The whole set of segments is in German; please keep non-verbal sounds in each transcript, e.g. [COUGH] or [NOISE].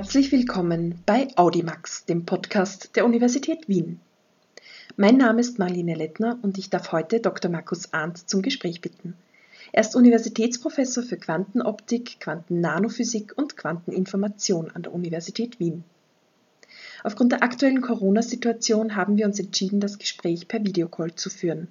Herzlich willkommen bei Audimax, dem Podcast der Universität Wien. Mein Name ist Marlene Lettner und ich darf heute Dr. Markus Arndt zum Gespräch bitten. Er ist Universitätsprofessor für Quantenoptik, Quantennanophysik und Quanteninformation an der Universität Wien. Aufgrund der aktuellen Corona-Situation haben wir uns entschieden, das Gespräch per Videocall zu führen.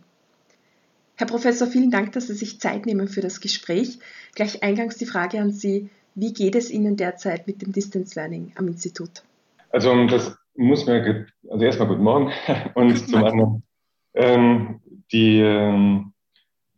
Herr Professor, vielen Dank, dass Sie sich Zeit nehmen für das Gespräch. Gleich eingangs die Frage an Sie. Wie geht es Ihnen derzeit mit dem Distance Learning am Institut? Also das muss mir, also erstmal guten Morgen [LAUGHS] und zum anderen ähm, die, ähm,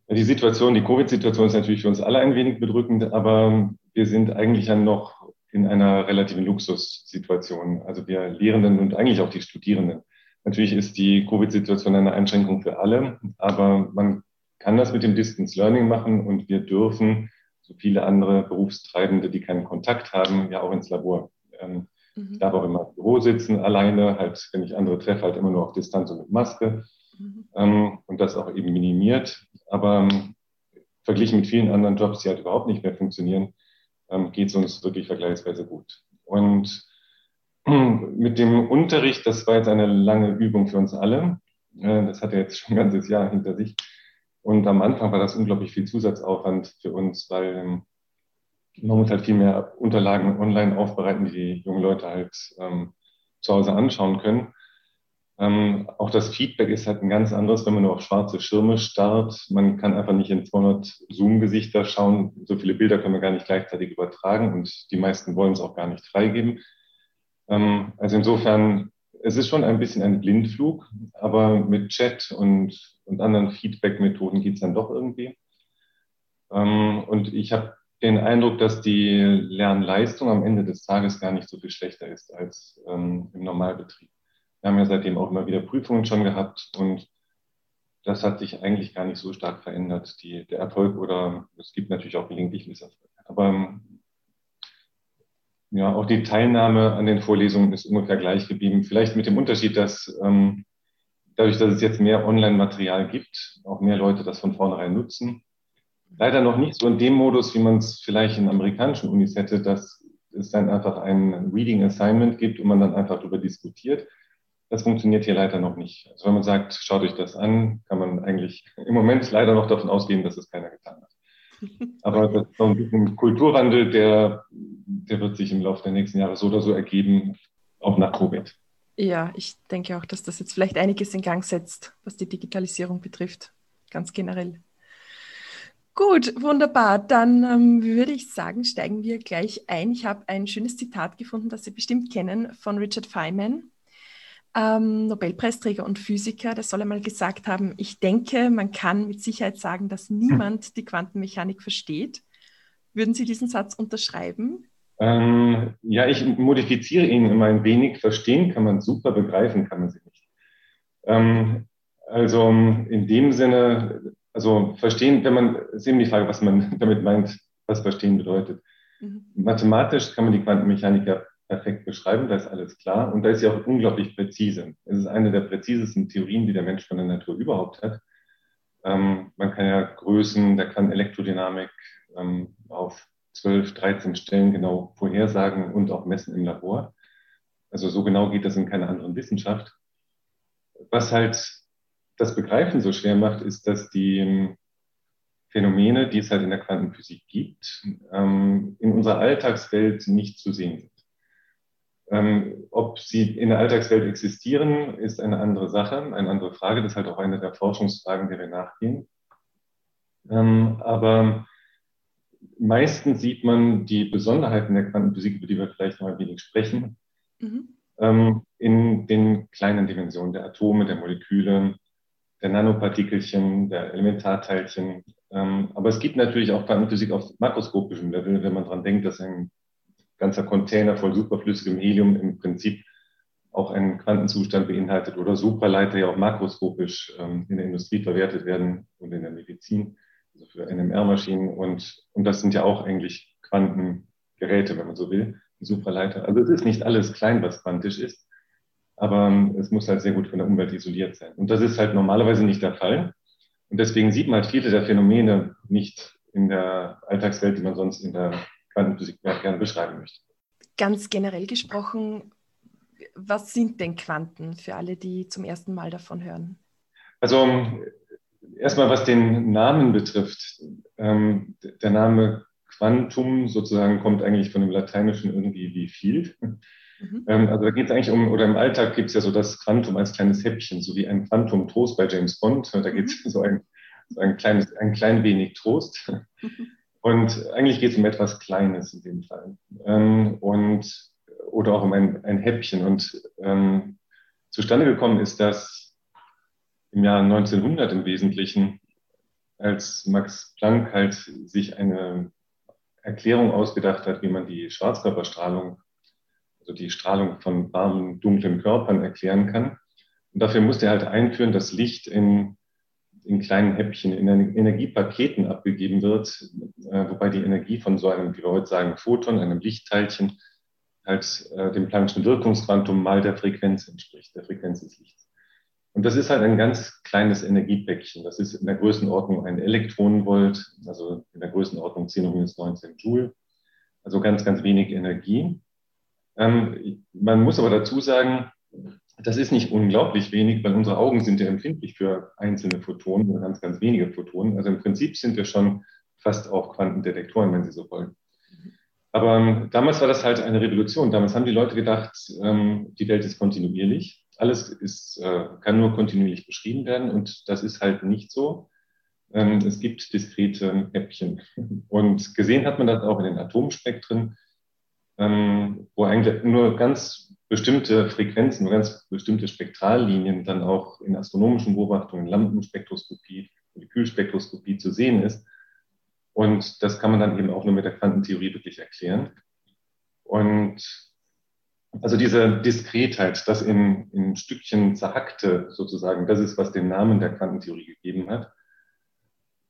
die Situation, die Covid-Situation ist natürlich für uns alle ein wenig bedrückend, aber wir sind eigentlich ja noch in einer relativen Luxussituation. Also wir Lehrenden und eigentlich auch die Studierenden. Natürlich ist die Covid-Situation eine Einschränkung für alle, aber man kann das mit dem Distance Learning machen und wir dürfen, so viele andere Berufstreibende, die keinen Kontakt haben, ja auch ins Labor. Ähm, mhm. Ich darf auch immer im Büro sitzen, alleine, halt, wenn ich andere treffe, halt immer nur auf Distanz und mit Maske mhm. ähm, und das auch eben minimiert. Aber ähm, verglichen mit vielen anderen Jobs, die halt überhaupt nicht mehr funktionieren, ähm, geht es uns wirklich vergleichsweise gut. Und [CLEARS THROAT] mit dem Unterricht, das war jetzt eine lange Übung für uns alle. Äh, das hat ja jetzt schon ein ganzes Jahr hinter sich. Und am Anfang war das unglaublich viel Zusatzaufwand für uns, weil ähm, man muss halt viel mehr Unterlagen online aufbereiten, die die jungen Leute halt ähm, zu Hause anschauen können. Ähm, auch das Feedback ist halt ein ganz anderes, wenn man nur auf schwarze Schirme starrt. Man kann einfach nicht in 200 Zoom-Gesichter schauen. So viele Bilder können wir gar nicht gleichzeitig übertragen und die meisten wollen es auch gar nicht freigeben. Ähm, also insofern, es ist schon ein bisschen ein Blindflug, aber mit Chat und und anderen Feedback-Methoden geht es dann doch irgendwie. Ähm, und ich habe den Eindruck, dass die Lernleistung am Ende des Tages gar nicht so viel schlechter ist als ähm, im Normalbetrieb. Wir haben ja seitdem auch immer wieder Prüfungen schon gehabt und das hat sich eigentlich gar nicht so stark verändert. Die, der Erfolg oder es gibt natürlich auch gelegentlich Misserfolge. Aber ähm, ja, auch die Teilnahme an den Vorlesungen ist ungefähr gleich geblieben. Vielleicht mit dem Unterschied, dass ähm, dadurch, dass es jetzt mehr Online-Material gibt, auch mehr Leute das von vornherein nutzen. Leider noch nicht so in dem Modus, wie man es vielleicht in amerikanischen Unis hätte, dass es dann einfach ein Reading Assignment gibt und man dann einfach darüber diskutiert. Das funktioniert hier leider noch nicht. Also wenn man sagt, schaut euch das an, kann man eigentlich im Moment leider noch davon ausgehen, dass es keiner getan hat. [LAUGHS] Aber das ist so ein bisschen Kulturwandel, der, der wird sich im Laufe der nächsten Jahre so oder so ergeben, auch nach Covid. Ja, ich denke auch, dass das jetzt vielleicht einiges in Gang setzt, was die Digitalisierung betrifft, ganz generell. Gut, wunderbar. Dann ähm, würde ich sagen, steigen wir gleich ein. Ich habe ein schönes Zitat gefunden, das Sie bestimmt kennen, von Richard Feynman, ähm, Nobelpreisträger und Physiker. Der soll einmal gesagt haben, ich denke, man kann mit Sicherheit sagen, dass niemand die Quantenmechanik versteht. Würden Sie diesen Satz unterschreiben? Ähm, ja, ich modifiziere ihn immer ein wenig. Verstehen kann man super, begreifen kann man sie nicht. Ähm, also in dem Sinne, also verstehen, wenn man, ist eben die Frage, was man [LAUGHS] damit meint, was verstehen bedeutet. Mhm. Mathematisch kann man die Quantenmechanik ja perfekt beschreiben, da ist alles klar. Und da ist sie auch unglaublich präzise. Es ist eine der präzisesten Theorien, die der Mensch von der Natur überhaupt hat. Ähm, man kann ja Größen der Quantenelektrodynamik ähm, auf 12, 13 Stellen genau vorhersagen und auch messen im Labor. Also so genau geht das in keiner anderen Wissenschaft. Was halt das Begreifen so schwer macht, ist, dass die ähm, Phänomene, die es halt in der Quantenphysik gibt, ähm, in unserer Alltagswelt nicht zu sehen sind. Ähm, ob sie in der Alltagswelt existieren, ist eine andere Sache, eine andere Frage. Das ist halt auch eine der Forschungsfragen, der wir nachgehen. aber meistens sieht man die Besonderheiten der Quantenphysik, über die wir vielleicht noch ein wenig sprechen, mhm. ähm, in den kleinen Dimensionen der Atome, der Moleküle, der Nanopartikelchen, der Elementarteilchen. Ähm, aber es gibt natürlich auch Quantenphysik auf makroskopischem Level, wenn man daran denkt, dass ein ganzer Container voll superflüssigem Helium im Prinzip auch einen Quantenzustand beinhaltet oder Supraleiter ja auch makroskopisch ähm, in der Industrie verwertet werden und in der Medizin für NMR-Maschinen und, und das sind ja auch eigentlich Quantengeräte, wenn man so will, die Supraleiter. Also es ist nicht alles klein, was quantisch ist, aber ähm, es muss halt sehr gut von der Umwelt isoliert sein. Und das ist halt normalerweise nicht der Fall. Und deswegen sieht man halt viele der Phänomene nicht in der Alltagswelt, die man sonst in der Quantenphysik gerne beschreiben möchte. ganz generell gesprochen, was sind denn Quanten für alle, die zum ersten Mal davon hören? Also erstmal, was den Namen betrifft. Ähm, der Name Quantum sozusagen kommt eigentlich von dem Lateinischen irgendwie wie viel. Mhm. Ähm, also da geht es eigentlich um, oder im Alltag gibt es ja so das Quantum als kleines Häppchen, so wie ein Quantum Trost bei James Bond. Da geht es mhm. so ein, so ein kleines, ein klein wenig Trost. Mhm. Und eigentlich geht es um etwas Kleines in dem Fall. Ähm, und, oder auch um ein, ein Häppchen. Und ähm, zustande gekommen ist das im Jahr 1900 im Wesentlichen, als Max Planck halt sich eine Erklärung ausgedacht hat, wie man die Schwarzkörperstrahlung, also die Strahlung von warmen, dunklen Körpern erklären kann. Und dafür musste er halt einführen, dass Licht in, in kleinen Häppchen, in Energiepaketen abgegeben wird, äh, wobei die Energie von so einem, wie wir heute sagen, Photon, einem Lichtteilchen, halt äh, dem Planck'schen Wirkungsquantum mal der Frequenz entspricht, der Frequenz des Lichts. Und das ist halt ein ganz kleines Energiepäckchen. Das ist in der Größenordnung ein Elektronenvolt, also in der Größenordnung 10 minus 19 Joule. Also ganz, ganz wenig Energie. Ähm, man muss aber dazu sagen, das ist nicht unglaublich wenig, weil unsere Augen sind ja empfindlich für einzelne Photonen, ganz, ganz wenige Photonen. Also im Prinzip sind wir schon fast auch Quantendetektoren, wenn Sie so wollen. Aber ähm, damals war das halt eine Revolution. Damals haben die Leute gedacht, ähm, die Welt ist kontinuierlich alles ist, äh, kann nur kontinuierlich beschrieben werden und das ist halt nicht so. Ähm, es gibt diskrete Häppchen. Und gesehen hat man das auch in den Atomspektren, ähm, wo eigentlich nur ganz bestimmte Frequenzen, nur ganz bestimmte Spektrallinien dann auch in astronomischen Beobachtungen, Lampenspektroskopie, Molekülspektroskopie zu sehen ist. Und das kann man dann eben auch nur mit der Quantentheorie wirklich erklären. Und also diese Diskretheit, das in, in Stückchen zerhackte sozusagen, das ist, was den Namen der Quantentheorie gegeben hat.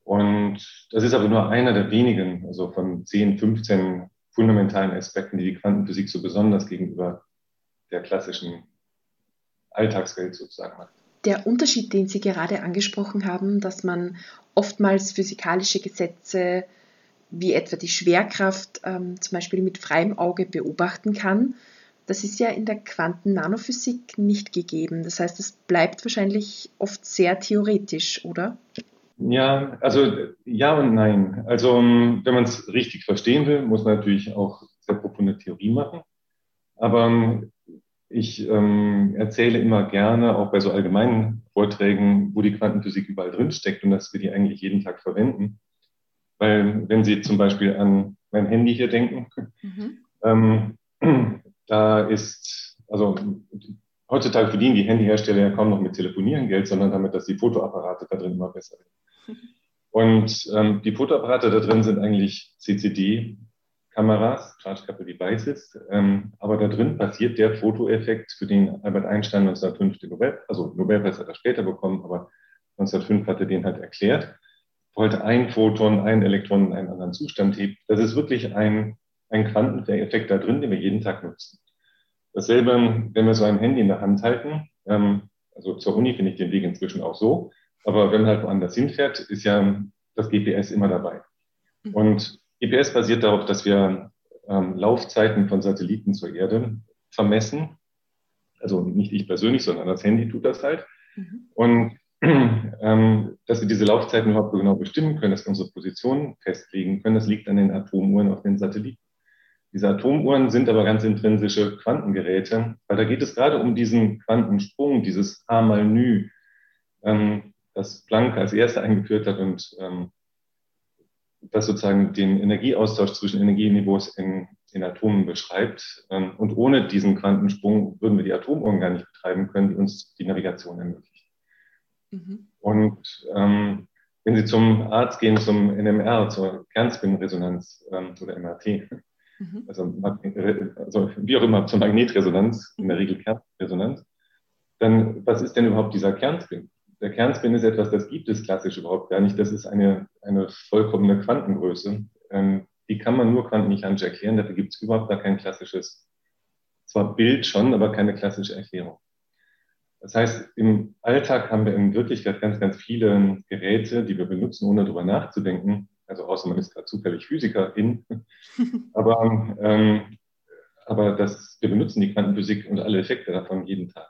Und das ist aber nur einer der wenigen, also von 10, 15 fundamentalen Aspekten, die die Quantenphysik so besonders gegenüber der klassischen Alltagswelt sozusagen macht. Der Unterschied, den Sie gerade angesprochen haben, dass man oftmals physikalische Gesetze wie etwa die Schwerkraft ähm, zum Beispiel mit freiem Auge beobachten kann, das ist ja in der Quantennanophysik nicht gegeben. Das heißt, es bleibt wahrscheinlich oft sehr theoretisch, oder? Ja, also ja und nein. Also ähm, wenn man es richtig verstehen will, muss man natürlich auch sehr profunde Theorie machen. Aber ähm, ich ähm, erzähle immer gerne, auch bei so allgemeinen Vorträgen, wo die Quantenphysik überall drinsteckt und dass wir die eigentlich jeden Tag verwenden. Weil wenn Sie zum Beispiel an mein Handy hier denken, mhm. ähm, da ist, also heutzutage verdienen die Handyhersteller ja kaum noch mit Telefonieren Geld, sondern damit, dass die Fotoapparate da drin immer besser werden. [LAUGHS] Und ähm, die Fotoapparate da drin sind eigentlich CCD-Kameras, Charge Coupled Devices, ähm, aber da drin passiert der Fotoeffekt, für den Albert Einstein 1905 den Nobel, also Nobelpreis hat er später bekommen, aber 1905 hat er den halt erklärt, wollte ein Photon, ein Elektron in einen anderen Zustand hebt. Das ist wirklich ein, ein Quanteneffekt da drin, den wir jeden Tag nutzen. Dasselbe, wenn wir so ein Handy in der Hand halten, ähm, also zur Uni finde ich den Weg inzwischen auch so, aber wenn man halt woanders hinfährt, ist ja das GPS immer dabei. Mhm. Und GPS basiert darauf, dass wir ähm, Laufzeiten von Satelliten zur Erde vermessen. Also nicht ich persönlich, sondern das Handy tut das halt. Mhm. Und [CLEARS THROAT] ähm, dass wir diese Laufzeiten überhaupt genau bestimmen können, dass wir unsere Position festlegen können, das liegt an den Atomuhren auf den Satelliten. Diese Atomuhren sind aber ganz intrinsische Quantengeräte, weil da geht es gerade um diesen Quantensprung, dieses A mal Nü, ähm, das Planck als erster eingeführt hat und ähm, das sozusagen den Energieaustausch zwischen Energieniveaus in, in Atomen beschreibt. Ähm, und ohne diesen Quantensprung würden wir die Atomuhren gar nicht betreiben können, die uns die Navigation ermöglicht. Mhm. Und ähm, wenn Sie zum Arzt gehen, zum NMR, zur Kernspinresonanz ähm, oder MRT, Mhm. Also, also, wie auch immer zur Magnetresonanz, in der Regel Kernresonanz, dann was ist denn überhaupt dieser Kernspin? Der Kernspin ist etwas, das gibt es klassisch überhaupt gar nicht. Das ist eine, eine vollkommene Quantengröße. Ähm, die kann man nur quantenmechanisch erklären. Dafür gibt es überhaupt gar kein klassisches, zwar Bild schon, aber keine klassische Erklärung. Das heißt, im Alltag haben wir in Wirklichkeit ganz, ganz viele Geräte, die wir benutzen, ohne darüber nachzudenken, also außer man ist gerade zufällig Physikerin. [LAUGHS] Aber ähm, aber das, wir benutzen die Quantenphysik und alle Effekte davon jeden Tag.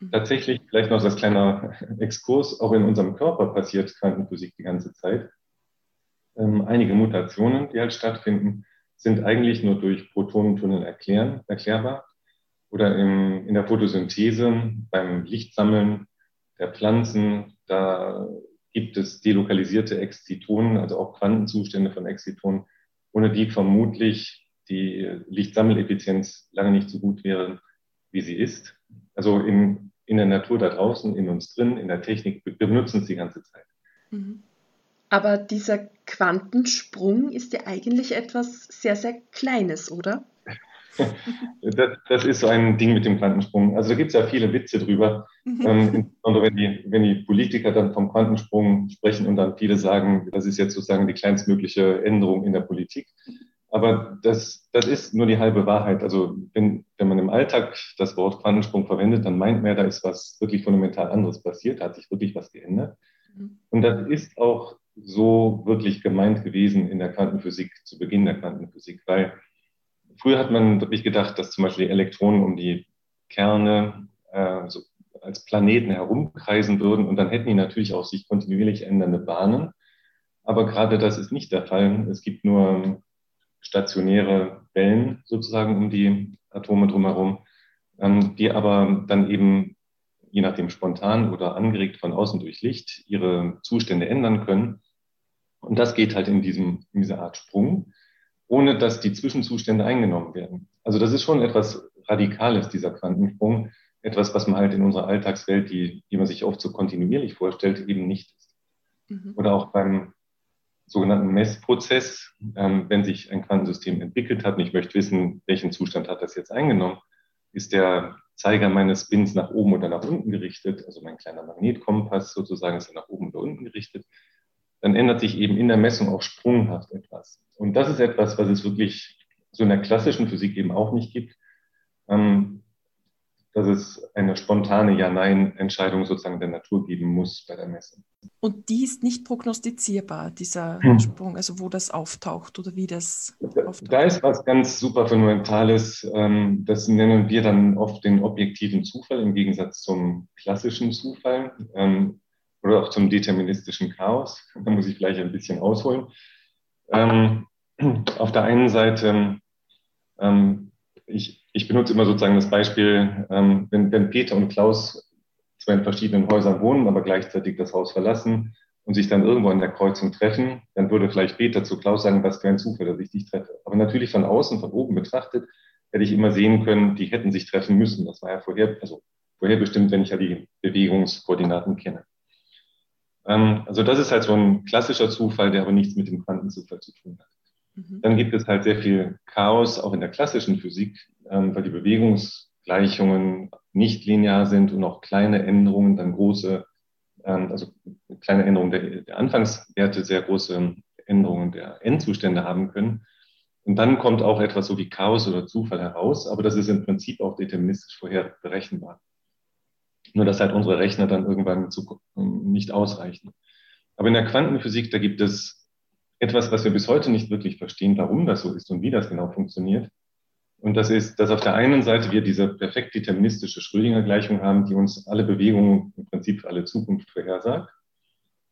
Mhm. Tatsächlich, vielleicht noch als kleiner [LAUGHS] Exkurs, auch in unserem Körper passiert Quantenphysik die ganze Zeit. Ähm, einige Mutationen, die halt stattfinden, sind eigentlich nur durch Protonentunnel erklären, erklärbar. Oder im, in der Photosynthese, beim Lichtsammeln der Pflanzen, da gibt es delokalisierte Exzitonen, also auch Quantenzustände von Exzitonen, ohne die vermutlich die Lichtsammeleffizienz lange nicht so gut wäre, wie sie ist. Also in, in der Natur da draußen, in uns drin, in der Technik, wir benutzen es die ganze Zeit. Mhm. Aber dieser Quantensprung ist ja eigentlich etwas sehr, sehr Kleines, oder? [LAUGHS] Das, das, ist so ein Ding mit dem Quantensprung. Also da gibt es ja viele Witze drüber. Mhm. Ähm, insbesondere wenn die, wenn die Politiker dann vom Quantensprung sprechen und dann viele sagen, das ist jetzt sozusagen die kleinstmögliche Änderung in der Politik. Aber das, das ist nur die halbe Wahrheit. Also wenn, wenn man im Alltag das Wort Quantensprung verwendet, dann meint man, da ist was wirklich fundamental anderes passiert, da hat sich wirklich was geändert. Mhm. Und das ist auch so wirklich gemeint gewesen in der Quantenphysik, zu Beginn der Quantenphysik, weil früher hat man wirklich gedacht, dass zum Beispiel die Elektronen um die Kerne äh, so als Planeten herumkreisen würden und dann hätten die natürlich auch sich kontinuierlich ändernde Bahnen. Aber gerade das ist nicht der Fall. Es gibt nur stationäre Wellen sozusagen um die Atome drumherum, ähm, die aber dann eben je nachdem spontan oder angeregt von außen durch Licht ihre Zustände ändern können. Und das geht halt in, diesem, in dieser Art Sprung, ohne dass die Zwischenzustände eingenommen werden. Also das ist schon etwas Radikales, dieser Quantensprung. Etwas, was man halt in unserer Alltagswelt, die, die man sich oft so kontinuierlich vorstellt, eben nicht ist. Mhm. Oder auch beim sogenannten Messprozess, ähm, wenn sich ein Quantensystem entwickelt hat und ich möchte wissen, welchen Zustand hat das jetzt eingenommen, ist der Zeiger meines Spins nach oben oder nach unten gerichtet, also mein kleiner Magnetkompass sozusagen ist nach oben oder unten gerichtet dann ändert sich eben in der Messung auch sprunghaft etwas. Und das ist etwas, was es wirklich so in der klassischen Physik eben auch nicht gibt, ähm, dass es eine spontane Ja-Nein-Entscheidung sozusagen der Natur geben muss bei der Messung. Und die ist nicht prognostizierbar, dieser hm. Sprung, also wo das auftaucht oder wie das auftaucht. Da ist was ganz super Fundamentales. Ähm, das nennen wir dann oft den objektiven Zufall im Gegensatz zum klassischen Zufall. Oder auch zum deterministischen Chaos. [LAUGHS] Da muss ich vielleicht ein bisschen ausholen. Ähm, [CLEARS THROAT] auf der einen Seite, ähm, ich, ich benutze immer sozusagen das Beispiel, ähm, wenn, wenn Peter und Klaus zwar in verschiedenen Häusern wohnen, aber gleichzeitig das Haus verlassen und sich dann irgendwo an der Kreuzung treffen, dann würde vielleicht Peter zu Klaus sagen, was für ein Zufall, dass ich dich treffe. Aber natürlich von außen, von oben betrachtet, hätte ich immer sehen können, die hätten sich treffen müssen. Das war ja vorher, also vorherbestimmt, wenn ich ja die Bewegungskoordinaten kenne. Ähm, also das ist halt so ein klassischer Zufall, der aber nichts mit dem Quantenzufall zu tun hat. Mhm. Dann gibt es halt sehr viel Chaos, auch in der klassischen Physik, ähm, weil die Bewegungsgleichungen nicht linear sind und auch kleine Änderungen, dann große, ähm, also kleine Änderungen der, der Anfangswerte, sehr große Änderungen der Endzustände haben können. Und dann kommt auch etwas so wie Chaos oder Zufall heraus, aber das ist im Prinzip auch deterministisch vorher berechenbar. Nur dass halt unsere Rechner dann irgendwann zu, ähm, nicht ausreichen. Aber in der Quantenphysik, da gibt es etwas, was wir bis heute nicht wirklich verstehen, warum das so ist und wie das genau funktioniert. Und das ist, dass auf der einen Seite wir diese perfekt deterministische Schrödinger-Gleichung haben, die uns alle Bewegungen im Prinzip alle Zukunft vorhersagt.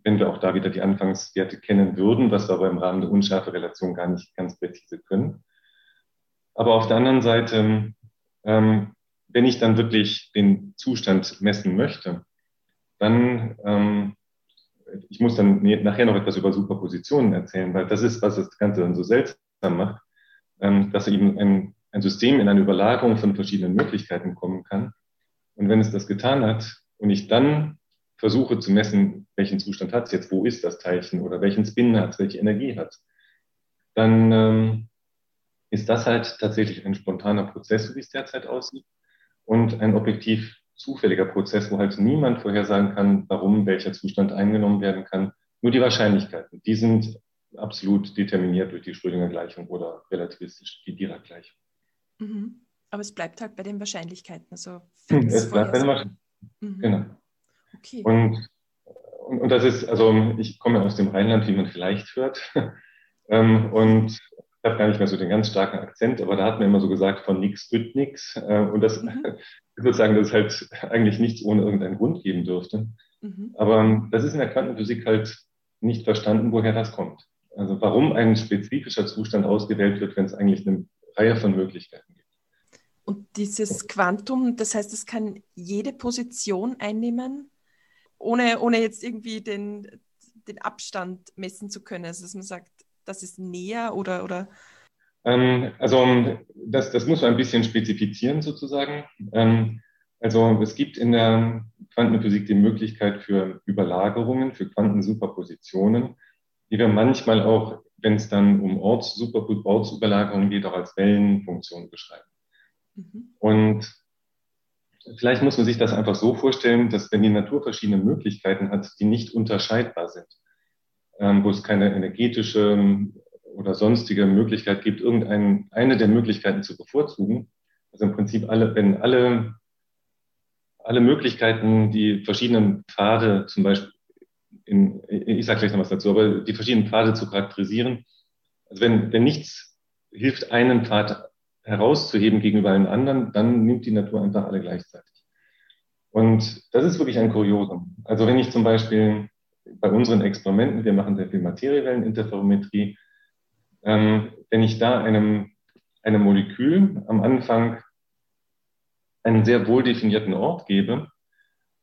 Wenn wir auch da wieder die Anfangswerte kennen würden, was wir aber im Rahmen der Unschärfe-Relation gar nicht ganz präzise können. Aber auf der anderen Seite ähm, wenn ich dann wirklich den Zustand messen möchte, dann, ähm, ich muss dann nachher noch etwas über Superpositionen erzählen, weil das ist, was das Ganze dann so seltsam macht, ähm, dass eben ein, ein System in eine Überlagerung von verschiedenen Möglichkeiten kommen kann. Und wenn es das getan hat und ich dann versuche zu messen, welchen Zustand hat es jetzt, wo ist das Teilchen oder welchen Spin hat es, welche Energie hat dann ähm, ist das halt tatsächlich ein spontaner Prozess, so wie es derzeit aussieht und ein objektiv zufälliger Prozess, wo halt niemand vorhersagen kann, warum welcher Zustand eingenommen werden kann. Nur die Wahrscheinlichkeiten, die sind absolut determiniert durch die Schrödinger Gleichung oder relativistisch die Dirac-Gleichung. Mhm. Aber es bleibt halt bei den Wahrscheinlichkeiten. Also hm, es bleibt bei den Wahrscheinlichkeiten. Mhm. Genau. Okay. Und, und, und, das ist, also ich komme aus dem Rheinland, wie man vielleicht hört. [LAUGHS] Ähm, und ich habe gar nicht mehr so den ganz starken Akzent, aber da hat man immer so gesagt, von nix wird nix. Äh, und das, mhm. ich würde sagen, dass es halt eigentlich nichts ohne irgendeinen Grund geben dürfte. Mhm. Aber ähm, das ist in der Quantenphysik halt nicht verstanden, woher das kommt. Also warum ein spezifischer Zustand ausgewählt wird, wenn es eigentlich eine Reihe von Möglichkeiten gibt. Und dieses Quantum, das heißt, es kann jede Position einnehmen, ohne, ohne jetzt irgendwie den, den Abstand messen zu können. Also dass man sagt, das ist näher oder, oder ähm, also das, das muss man ein bisschen spezifizieren sozusagen. Ähm, also es gibt in der Quantenphysik die Möglichkeit für Überlagerungen, für Quantensuperpositionen, die wir manchmal auch, wenn es dann um Orts, Ortsüberlagerungen geht, auch als Wellenfunktion beschreiben. Mhm. Und vielleicht muss man sich das einfach so vorstellen, dass wenn die Natur verschiedene Möglichkeiten hat, die nicht unterscheidbar sind, wo es keine energetische oder sonstige Möglichkeit gibt, irgendeine eine der Möglichkeiten zu bevorzugen, also im Prinzip alle, wenn alle, alle Möglichkeiten, die verschiedenen Pfade zum Beispiel, in, ich sage gleich noch was dazu, aber die verschiedenen Pfade zu charakterisieren, also wenn, wenn nichts hilft, einen Pfad herauszuheben gegenüber allen anderen, dann nimmt die Natur einfach alle gleichzeitig. Und das ist wirklich ein Kuriosum. Also wenn ich zum Beispiel bei unseren Experimenten, wir machen sehr viel Materiewelleninterferometrie, ähm, wenn ich da einem, einem Molekül am Anfang einen sehr wohl definierten Ort gebe,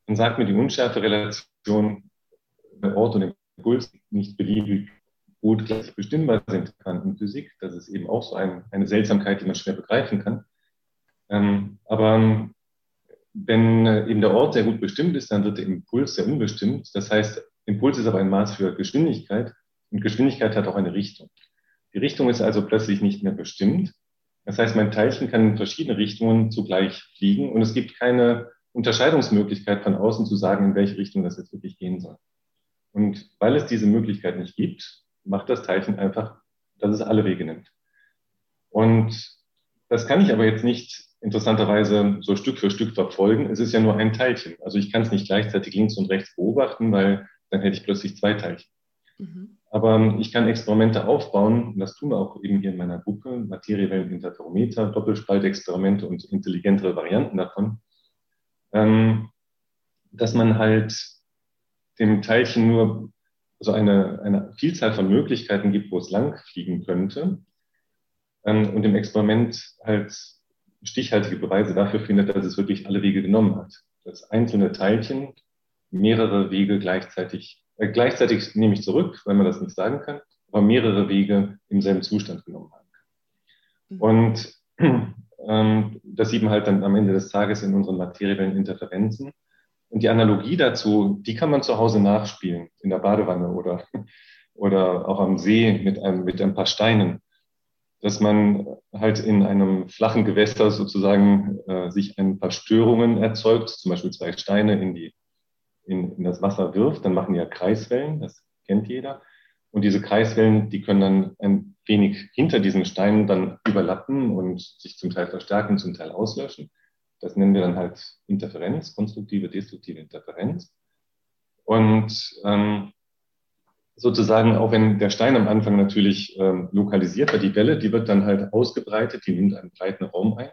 dann sagt mir die Unschärferelation bei Ort und Impuls nicht beliebig gut bestimmbar sind kann in Physik. Das ist eben auch so ein, eine Seltsamkeit, die man schwer begreifen kann. Ähm, aber wenn eben der Ort sehr gut bestimmt ist, dann wird der Impuls sehr unbestimmt. Das heißt, Impuls ist aber ein Maß für Geschwindigkeit und Geschwindigkeit hat auch eine Richtung. Die Richtung ist also plötzlich nicht mehr bestimmt. Das heißt, mein Teilchen kann in verschiedene Richtungen zugleich fliegen und es gibt keine Unterscheidungsmöglichkeit von außen zu sagen, in welche Richtung das jetzt wirklich gehen soll. Und weil es diese Möglichkeit nicht gibt, macht das Teilchen einfach, dass es alle Wege nimmt. Und das kann ich aber jetzt nicht interessanterweise so Stück für Stück verfolgen. Es ist ja nur ein Teilchen. Also ich kann es nicht gleichzeitig links und rechts beobachten, weil dann hätte ich plötzlich zwei Teilchen. Mhm. Aber ich kann Experimente aufbauen, und das tun wir auch eben hier in meiner Gruppe, Materiewelleninterferometer, Doppelspaltexperimente und intelligentere Varianten davon, ähm, dass man halt dem Teilchen nur so eine, eine Vielzahl von Möglichkeiten gibt, wo es lang fliegen könnte ähm, und im Experiment halt stichhaltige Beweise dafür findet, dass es wirklich alle Wege genommen hat. Das einzelne Teilchen mehrere Wege gleichzeitig, äh, gleichzeitig nehme ich zurück, weil man das nicht sagen kann, aber mehrere Wege im selben Zustand genommen haben kann. Mhm. Und [CLEARS THROAT] ähm, das sieht man halt dann am Ende des Tages in unseren materiellen Interferenzen. Und die Analogie dazu, die kann man zu Hause nachspielen, in der Badewanne oder, [LAUGHS] oder auch am See mit, einem, mit ein paar Steinen. Dass man halt in einem flachen Gewässer sozusagen äh, sich ein paar Störungen erzeugt, zum Beispiel zwei Steine in die in, in das Wasser wirft, dann machen die ja Kreiswellen, das kennt jeder. Und diese Kreiswellen, die können dann ein wenig hinter diesen Steinen dann überlappen und sich zum Teil verstärken, zum Teil auslöschen. Das nennen wir dann halt Interferenz, konstruktive, destruktive Interferenz. Und ähm, sozusagen, auch wenn der Stein am Anfang natürlich ähm, lokalisiert wird, die Welle, die wird dann halt ausgebreitet, die nimmt einen breiten Raum ein.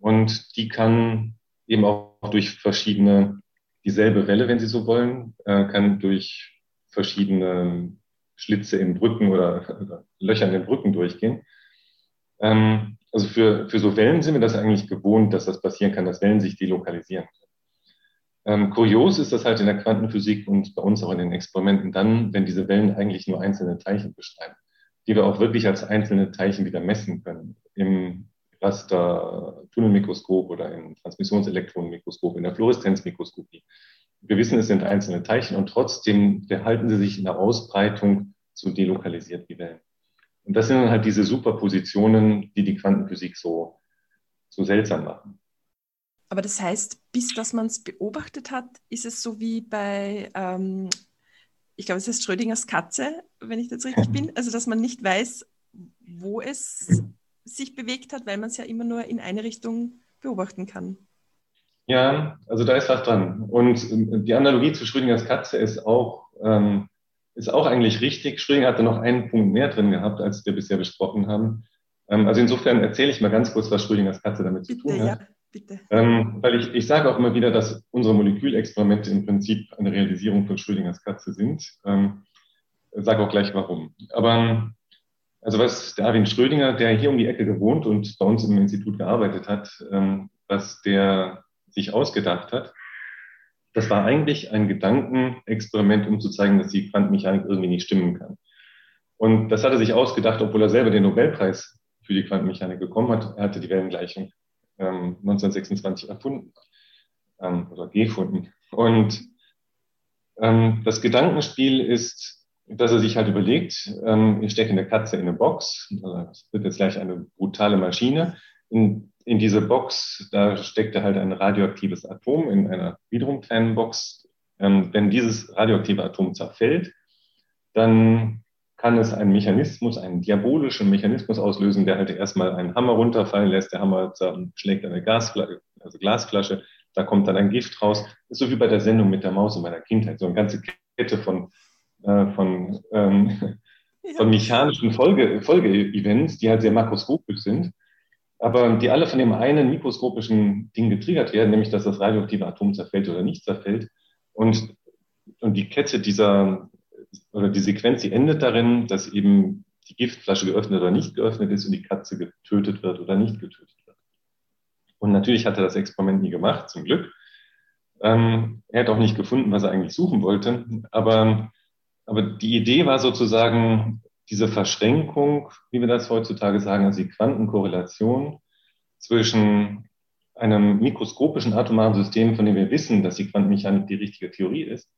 Und die kann eben auch durch verschiedene dieselbe Welle, wenn Sie so wollen, äh, kann durch verschiedene Schlitze in Brücken oder, oder Löcher in den Brücken durchgehen. Ähm, also für, für so Wellen sind wir das eigentlich gewohnt, dass das passieren kann, dass Wellen sich delokalisieren können. Ähm, kurios ist das halt in der Quantenphysik und bei uns auch in den Experimenten dann, wenn diese Wellen eigentlich nur einzelne Teilchen beschreiben, die wir auch wirklich als einzelne Teilchen wieder messen können. Im Raster-Tunnelmikroskop oder im Transmissionselektronenmikroskop, in der Fluoreszenzmikroskopie. Wir wissen, es sind einzelne Teilchen und trotzdem verhalten sie sich in der Ausbreitung so delokalisiert wie Wellen. Und das sind dann halt diese Superpositionen, die die Quantenphysik so, so seltsam machen. Aber das heißt, bis dass man es beobachtet hat, ist es so wie bei, ähm, ich glaube, es heißt Schrödingers Katze, wenn ich jetzt richtig [LAUGHS] bin, also dass man nicht weiß, wo es sich bewegt hat, weil man es ja immer nur in eine Richtung beobachten kann. Ja, also da ist was dran. Und ähm, die Analogie zu Schrödingers Katze ist auch, ähm, ist auch eigentlich richtig. Schrödinger hatte noch einen Punkt mehr drin gehabt, als wir bisher besprochen haben. Ähm, also insofern erzähle ich mal ganz kurz, was Schrödingers Katze damit bitte, zu tun hat. Ja, bitte. Ähm, weil ich, ich sage auch immer wieder, dass unsere Molekülexperimente im Prinzip eine Realisierung von Schrödingers Katze sind. Ähm, sage auch gleich warum. Aber also was der Arwin Schrödinger, der hier um die Ecke gewohnt und bei uns im Institut gearbeitet hat, ähm, was der sich ausgedacht hat, das war eigentlich ein Gedankenexperiment, um zu zeigen, dass die Quantenmechanik irgendwie nicht stimmen kann. Und das hat er sich ausgedacht, obwohl er selber den Nobelpreis für die Quantenmechanik bekommen hat. Er hatte die Wellengleichung ähm, 1926 erfunden ähm, oder gefunden. Und ähm, das Gedankenspiel ist, dass er sich halt überlegt, ähm, ich stecke eine Katze in eine Box, das wird jetzt gleich eine brutale Maschine. In in diese Box, da steckte halt ein radioaktives Atom in einer wiederum kleinen Box. Ähm, wenn dieses radioaktive Atom zerfällt, dann kann es einen Mechanismus, einen diabolischen Mechanismus auslösen, der halt erstmal einen Hammer runterfallen lässt. Der Hammer schlägt eine Gasflasche, also Glasflasche, da kommt dann ein Gift raus. Ist so wie bei der Sendung mit der Maus in meiner Kindheit, so eine ganze Kette von, äh, von, ähm, von mechanischen Folge, Folge-Events, die halt sehr makroskopisch sind aber die alle von dem einen mikroskopischen Ding getriggert werden, nämlich dass das radioaktive Atom zerfällt oder nicht zerfällt. Und, und die Kette dieser, oder die Sequenz, die endet darin, dass eben die Giftflasche geöffnet oder nicht geöffnet ist und die Katze getötet wird oder nicht getötet wird. Und natürlich hat er das Experiment nie gemacht, zum Glück. Ähm, er hat auch nicht gefunden, was er eigentlich suchen wollte. Aber, aber die Idee war sozusagen, diese Verschränkung, wie wir das heutzutage sagen, also die Quantenkorrelation zwischen einem mikroskopischen atomaren System, von dem wir wissen, dass die Quantenmechanik die richtige Theorie ist,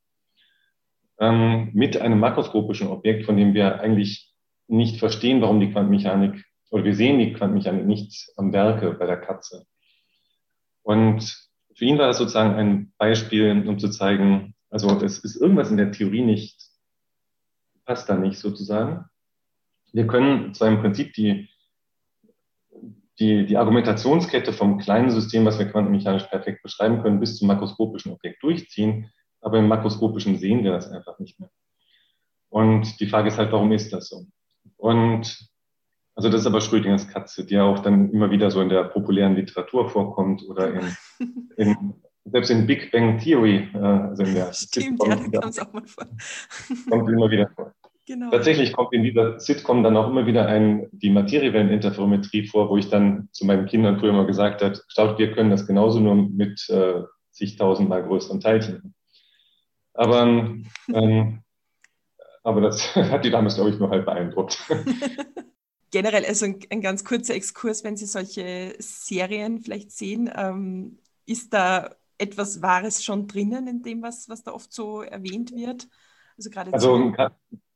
ähm, mit einem makroskopischen Objekt, von dem wir eigentlich nicht verstehen, warum die Quantenmechanik, oder wir sehen die Quantenmechanik nicht am Werke bei der Katze. Und für ihn war das sozusagen ein Beispiel, um zu zeigen, also es ist irgendwas in der Theorie nicht, passt da nicht sozusagen. Wir können zwar im Prinzip die, die, die Argumentationskette vom kleinen System, was wir quantenmechanisch perfekt beschreiben können, bis zum makroskopischen Objekt durchziehen, aber im makroskopischen sehen wir das einfach nicht mehr. Und die Frage ist halt, warum ist das so? Und also das ist aber Schrödingers Katze, die ja auch dann immer wieder so in der populären Literatur vorkommt oder in, in selbst in Big Bang Theory, äh, also in der Stimmt, ja, da kommt es auch mal vor. Kommt immer wieder vor. Genau. Tatsächlich kommt in dieser Sitcom dann auch immer wieder ein, die Materiewelleninterferometrie vor, wo ich dann zu meinen Kindern früher mal gesagt habe, schaut, wir können das genauso nur mit äh, zigtausendmal größeren Teilchen. Aber, ähm, [LAUGHS] aber das [LAUGHS] hat die damals, glaube ich, nur halb beeindruckt. [LAUGHS] Generell, also ein, ein, ganz kurzer Exkurs, wenn Sie solche Serien vielleicht sehen, ähm, ist da etwas Wahres schon drinnen in dem, was, was da oft so erwähnt wird? Also gerade also,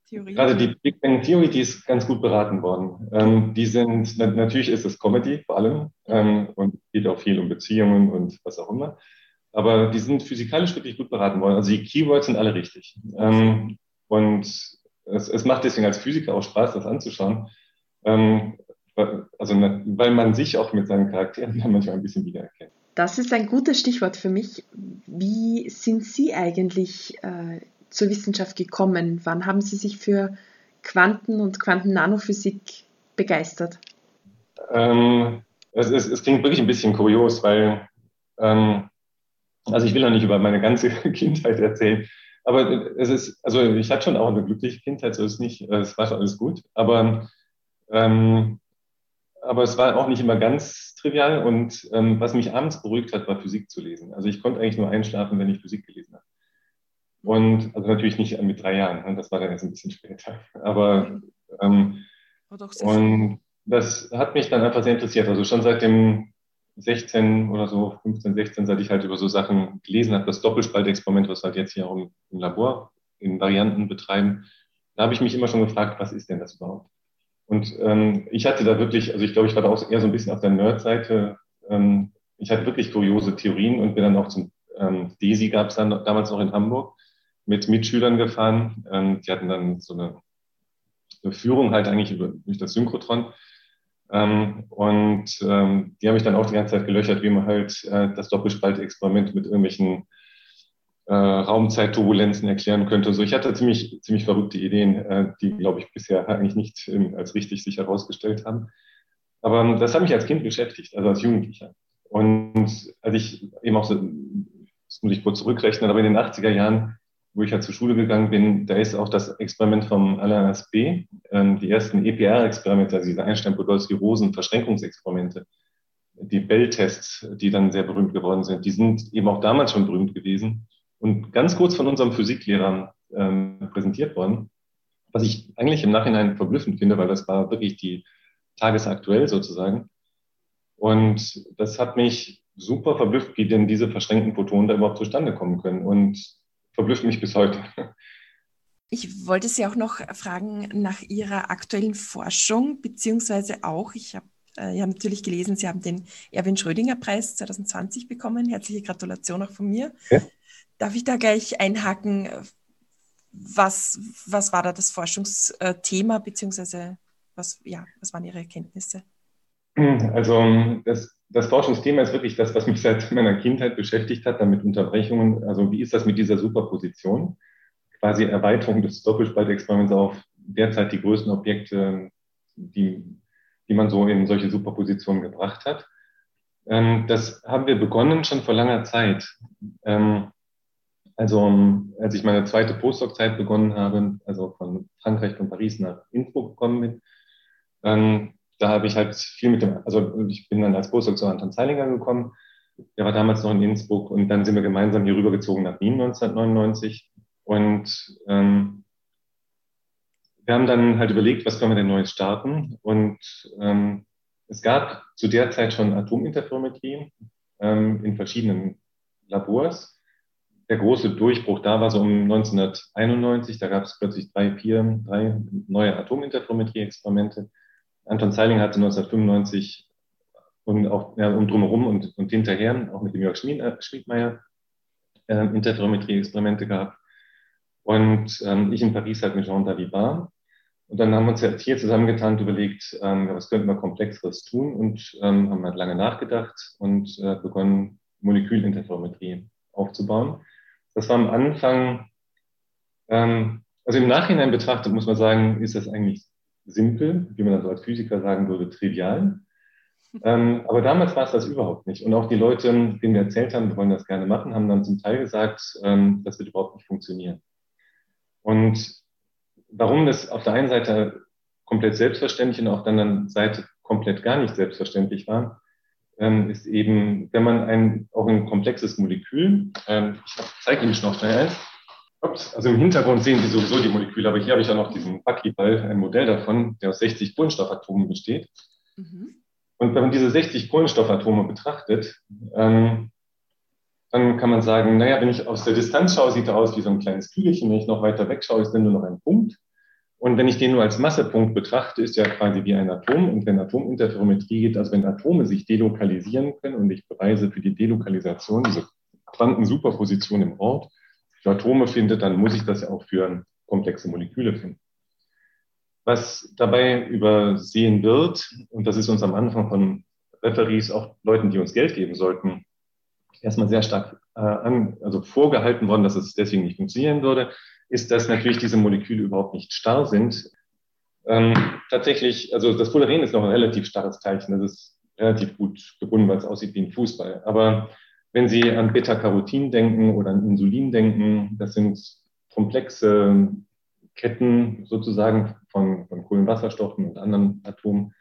Theorie? Gerade die Big Bang Theory, die ist ganz gut beraten worden. Ähm, die sind, na, natürlich ist es Comedy vor allem ähm, und geht auch viel um Beziehungen und was auch immer. Aber die sind physikalisch wirklich gut beraten worden. Also die Keywords sind alle richtig. Ähm, und es, es, macht deswegen als Physiker auch Spaß, das anzuschauen. Ähm, also, weil man sich auch mit seinen Charakteren dann manchmal ein bisschen wiedererkennt. Das ist ein gutes Stichwort für mich. Wie sind Sie eigentlich äh, zur Wissenschaft gekommen? Wann haben Sie sich für Quanten- und Quantennanophysik begeistert? Ähm, es, es, es, klingt wirklich ein bisschen kurios, weil, ähm, also ich will noch nicht über meine ganze [LAUGHS] Kindheit erzählen, aber es ist, also ich hatte schon auch eine glückliche Kindheit, so ist nicht, es war schon alles gut, aber, ähm, aber es war auch nicht immer ganz trivial und ähm, was mich abends beruhigt hat, war Physik zu lesen. Also ich konnte eigentlich nur einschlafen, wenn ich Physik gelesen habe. Und also natürlich nicht mit drei Jahren, ne? das war dann erst ein bisschen später. Aber ähm, und das hat mich dann einfach sehr interessiert. Also schon seit dem 16 oder so, 15, 16, seit ich halt über so Sachen gelesen habe, das Doppelspaltexperiment, was wir halt jetzt hier auch im, im Labor in Varianten betreiben, da habe ich mich immer schon gefragt, was ist denn das überhaupt? Und ähm, ich hatte da wirklich, also ich glaube, ich war da auch eher so ein bisschen auf der Nerd-Seite. Ähm, ich hatte wirklich kuriose Theorien und bin dann auch zum ähm, DESI gab es dann damals noch in Hamburg mit Mitschülern gefahren. Ähm, die hatten dann so eine, eine Führung halt eigentlich über, durch das Synchrotron. Ähm, und ähm, die haben mich dann auch die ganze Zeit gelöchert, wie man halt äh, das Doppelspaltexperiment mit irgendwelchen äh, Raumzeitturbulenzen erklären könnte. So, ich hatte ziemlich, ziemlich verrückte Ideen, äh, die, glaube ich, bisher eigentlich nicht ähm, als richtig sich herausgestellt haben. Aber ähm, das hat mich als Kind beschäftigt, also als Jugendlicher. Und als ich eben auch so, das muss ich kurz zurückrechnen, aber in den 80er Jahren, wo ich halt zur Schule gegangen bin, da ist auch das Experiment vom Alain Aspect, ähm, die ersten EPR-Experimente, also diese Einstein-Podolsky-Rosen-Verschränkungsexperimente, die Bell-Tests, die dann sehr berühmt geworden sind, die sind eben auch damals schon berühmt gewesen und ganz kurz von unserem Physiklehrer ähm, präsentiert worden, was ich eigentlich im Nachhinein verblüffend finde, weil das war wirklich die tagesaktuell sozusagen. Und das hat mich super verblüfft, wie denn diese verschränkten Photonen da überhaupt zustande kommen können und verblüfft mich bis heute. Ich wollte Sie auch noch fragen nach Ihrer aktuellen Forschung, beziehungsweise auch, ich habe äh, ja natürlich gelesen, Sie haben den Erwin Schrödinger Preis 2020 bekommen. Herzliche Gratulation auch von mir. Ja. Darf ich da gleich einhaken? Was, was war da das Forschungsthema, beziehungsweise was, ja, was waren Ihre Erkenntnisse? Also das, das Forschungsthema ist wirklich das, was mich seit meiner Kindheit beschäftigt hat, damit Unterbrechungen. Also wie ist das mit dieser Superposition? Quasi Erweiterung des Doppelspaltexperiments auf derzeit die größten Objekte, die, die man so in solche Superpositionen gebracht hat. Ähm, das haben wir begonnen schon vor langer Zeit. Ähm, also als ich meine zweite Postdoc-Zeit begonnen habe, also von Frankreich, von Paris nach Innsbruck gekommen bin, dann, da habe ich halt viel mit dem, also ich bin dann als Postdoc zu Anton Zeilinger gekommen, der war damals noch in Innsbruck und dann sind wir gemeinsam hier rübergezogen nach Wien 1999 und ähm, wir haben dann halt überlegt, was können wir denn Neues starten und ähm, es gab zu der Zeit schon Atominterferometrie ähm, in verschiedenen Labors der große Durchbruch da war so um 1991. Da gab es plötzlich drei, vier, drei neue Atominterferometrie-Experimente. Anton Zeiling hatte 1995 und auch ja, um drumherum und, und hinterher auch mit dem Jörg Schmied, Schmiedmeier äh, Interferometrie-Experimente gehabt. Und ähm, ich in Paris halt mit Jean Dalibar. Und dann haben wir uns jetzt hier zusammengetan und überlegt, ähm, was könnten wir komplexeres tun und ähm, haben halt lange nachgedacht und äh, begonnen, Molekülinterferometrie aufzubauen. Das war am Anfang, ähm, also im Nachhinein betrachtet muss man sagen, ist das eigentlich simpel, wie man das als Physiker sagen würde, trivial. Ähm, aber damals war es das überhaupt nicht. Und auch die Leute, denen wir erzählt haben, wir wollen das gerne machen, haben dann zum Teil gesagt, ähm, das wird überhaupt nicht funktionieren. Und warum das auf der einen Seite komplett selbstverständlich und auf der anderen Seite komplett gar nicht selbstverständlich war, ähm, ist eben, wenn man ein, auch ein komplexes Molekül, ähm, ich zeige Ihnen noch schnell eins, Ups, also im Hintergrund sehen Sie sowieso die Moleküle, aber hier habe ich ja noch diesen Buckyball, ein Modell davon, der aus 60 Kohlenstoffatomen besteht. Mhm. Und wenn man diese 60 Kohlenstoffatome betrachtet, ähm, dann kann man sagen, naja, wenn ich aus der Distanz schaue, sieht er aus wie so ein kleines Kügelchen. Wenn ich noch weiter weg schaue, ist dann nur noch ein Punkt. Und wenn ich den nur als Massepunkt betrachte, ist er quasi wie ein Atom. Und wenn Atominterferometrie geht, also wenn Atome sich delokalisieren können und ich beweise für die Delokalisation, diese Quantensuperposition im Ort, für Atome finde, dann muss ich das ja auch für komplexe Moleküle finden. Was dabei übersehen wird, und das ist uns am Anfang von Referees, auch Leuten, die uns Geld geben sollten, erstmal sehr stark äh, an, also vorgehalten worden, dass es deswegen nicht funktionieren würde, ist, dass natürlich diese Moleküle überhaupt nicht starr sind. Ähm, tatsächlich, also das Fullerene ist noch ein relativ starres Teilchen. Das ist relativ gut gebunden, weil es aussieht wie ein Fußball. Aber wenn Sie an Beta-Carotin denken oder an Insulin denken, das sind komplexe Ketten sozusagen von, von Kohlenwasserstoffen und anderen Atomen,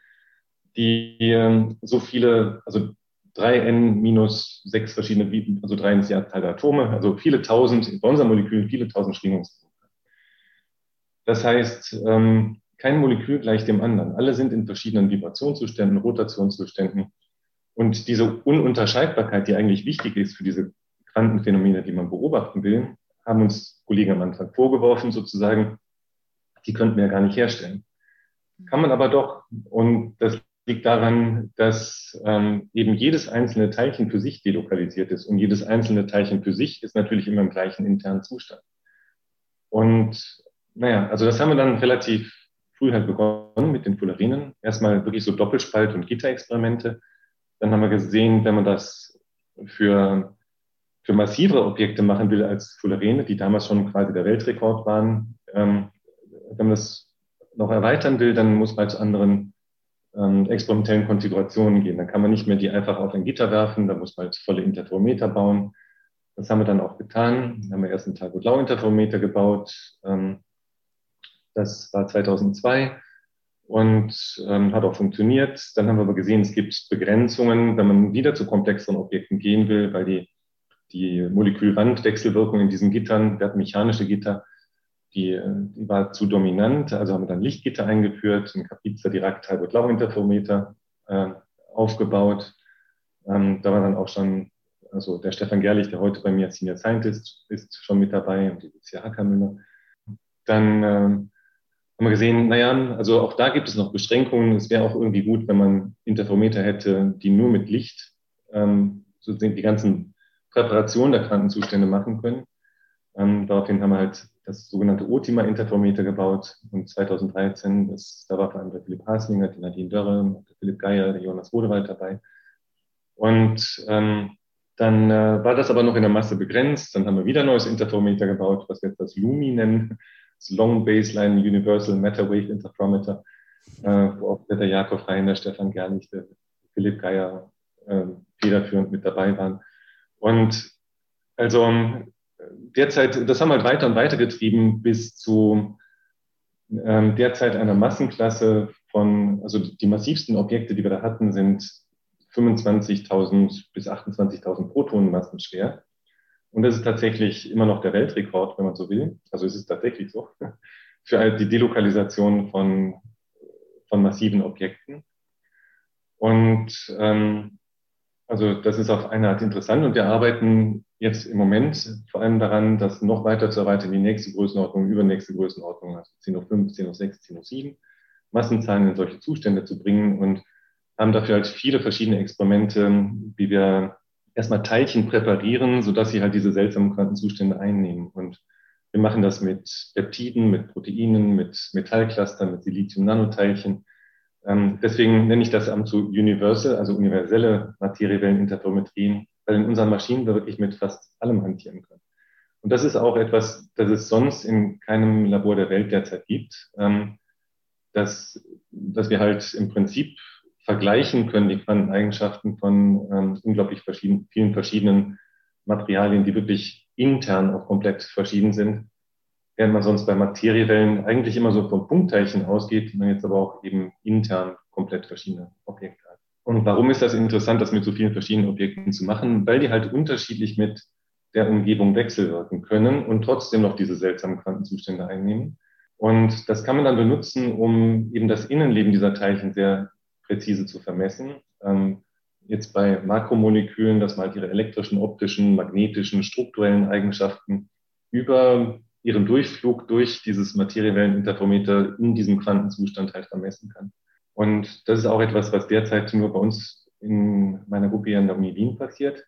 die äh, so viele, also 3n minus sechs verschiedene, also 3 ins Jahr Teil Atome, also viele tausend, bei unseren Molekülen viele tausend Schwingungs das heißt, ähm, kein Molekül gleich dem anderen. Alle sind in verschiedenen Vibrationszuständen, Rotationszuständen. Und diese Ununterscheidbarkeit, die eigentlich wichtig ist für diese Quantenphänomene, die man beobachten will, haben uns Kollegen am Anfang vorgeworfen, sozusagen, die könnten wir ja gar nicht herstellen. Kann man aber doch. Und das liegt daran, dass ähm, eben jedes einzelne Teilchen für sich delokalisiert ist. Und jedes einzelne Teilchen für sich ist natürlich immer im gleichen internen Zustand. Und naja, also das haben wir dann relativ früh halt begonnen mit den Fullerinen. Erstmal wirklich so Doppelspalt- und Gitterexperimente. Dann haben wir gesehen, wenn man das für für massivere Objekte machen will als Fullerene, die damals schon quasi der Weltrekord waren, ähm, wenn man das noch erweitern will, dann muss man zu anderen ähm, experimentellen Konfigurationen gehen. Dann kann man nicht mehr die einfach auf ein Gitter werfen, da muss man halt volle Interferometer bauen. Das haben wir dann auch getan. Dann haben wir erst einen Talbot-Lau-Interferometer gebaut. Ähm, das war 2002 und ähm, hat auch funktioniert. Dann haben wir aber gesehen, es gibt Begrenzungen, wenn man wieder zu komplexeren Objekten gehen will, weil die, die Molekülwandwechselwirkung in diesen Gittern, wir hatten mechanische Gitter, die, die war zu dominant. Also haben wir dann Lichtgitter eingeführt, ein Kapizza Dirac Talbot Lau Interferometer äh, aufgebaut. Ähm, da war dann auch schon, also der Stefan Gerlich, der heute bei mir Senior Scientist ist, schon mit dabei und die Lucia Hackermüller. Dann äh, haben wir gesehen, naja, also auch da gibt es noch Beschränkungen. Es wäre auch irgendwie gut, wenn man Interferometer hätte, die nur mit Licht ähm, so die ganzen Präparationen der Quantenzustände machen können. Ähm, daraufhin haben wir halt das sogenannte Ultima-Interferometer gebaut und 2013, das, da war vor allem der Philipp Haslinger, die Nadine Dörre, der Philipp Geier, der Jonas Rodewald dabei. Und ähm, dann äh, war das aber noch in der Masse begrenzt. Dann haben wir wieder ein neues Interferometer gebaut, was wir jetzt das LUMI nennen, Long Baseline Universal Matter Wave Interferometer, äh, wo auch der Jakob Reiner, Stefan Gerlich, der Philipp Geier äh, federführend mit dabei waren. Und also derzeit, das haben wir halt weiter und weiter getrieben bis zu ähm, derzeit einer Massenklasse von, also die massivsten Objekte, die wir da hatten, sind 25.000 bis 28.000 Protonenmassen schwer. Und das ist tatsächlich immer noch der Weltrekord, wenn man so will. Also es ist tatsächlich so [LAUGHS] für die Delokalisation von, von massiven Objekten. Und ähm, also das ist auf eine Art interessant und wir arbeiten jetzt im Moment vor allem daran, das noch weiter zu erweitern, die nächste Größenordnung, übernächste Größenordnung, also 10 hoch 5, 10 hoch 6, 10 hoch 7, Massenzahlen in solche Zustände zu bringen und haben dafür halt viele verschiedene Experimente, wie wir erstmal Teilchen präparieren, sodass sie halt diese seltsamen Quantenzustände einnehmen. Und wir machen das mit Peptiden, mit Proteinen, mit Metallclustern, mit Silizium-Nanoteilchen. Ähm, deswegen nenne ich das am zu Universal, also universelle Materiewelleninterferometrien, weil in unseren Maschinen wir wirklich mit fast allem hantieren können. Und das ist auch etwas, das es sonst in keinem Labor der Welt derzeit gibt, ähm, dass, dass wir halt im Prinzip vergleichen können, die Quanteneigenschaften von ähm, unglaublich verschieden, vielen verschiedenen Materialien, die wirklich intern auch komplett verschieden sind, während man sonst bei Materiewellen eigentlich immer so von Punktteilchen ausgeht, man jetzt aber auch eben intern komplett verschiedene Objekte hat. Und warum ist das interessant, das mit so vielen verschiedenen Objekten zu machen? Weil die halt unterschiedlich mit der Umgebung wechselwirken können und trotzdem noch diese seltsamen Quantenzustände einnehmen. Und das kann man dann benutzen, um eben das Innenleben dieser Teilchen sehr präzise zu vermessen. Ähm, jetzt bei Makromolekülen, dass man halt ihre elektrischen, optischen, magnetischen, strukturellen Eigenschaften über ihren Durchflug durch dieses Materiewelleninterferometer in diesem Quantenzustand halt vermessen kann. Und das ist auch etwas, was derzeit nur bei uns in meiner Gruppe hier an der Uni Wien passiert.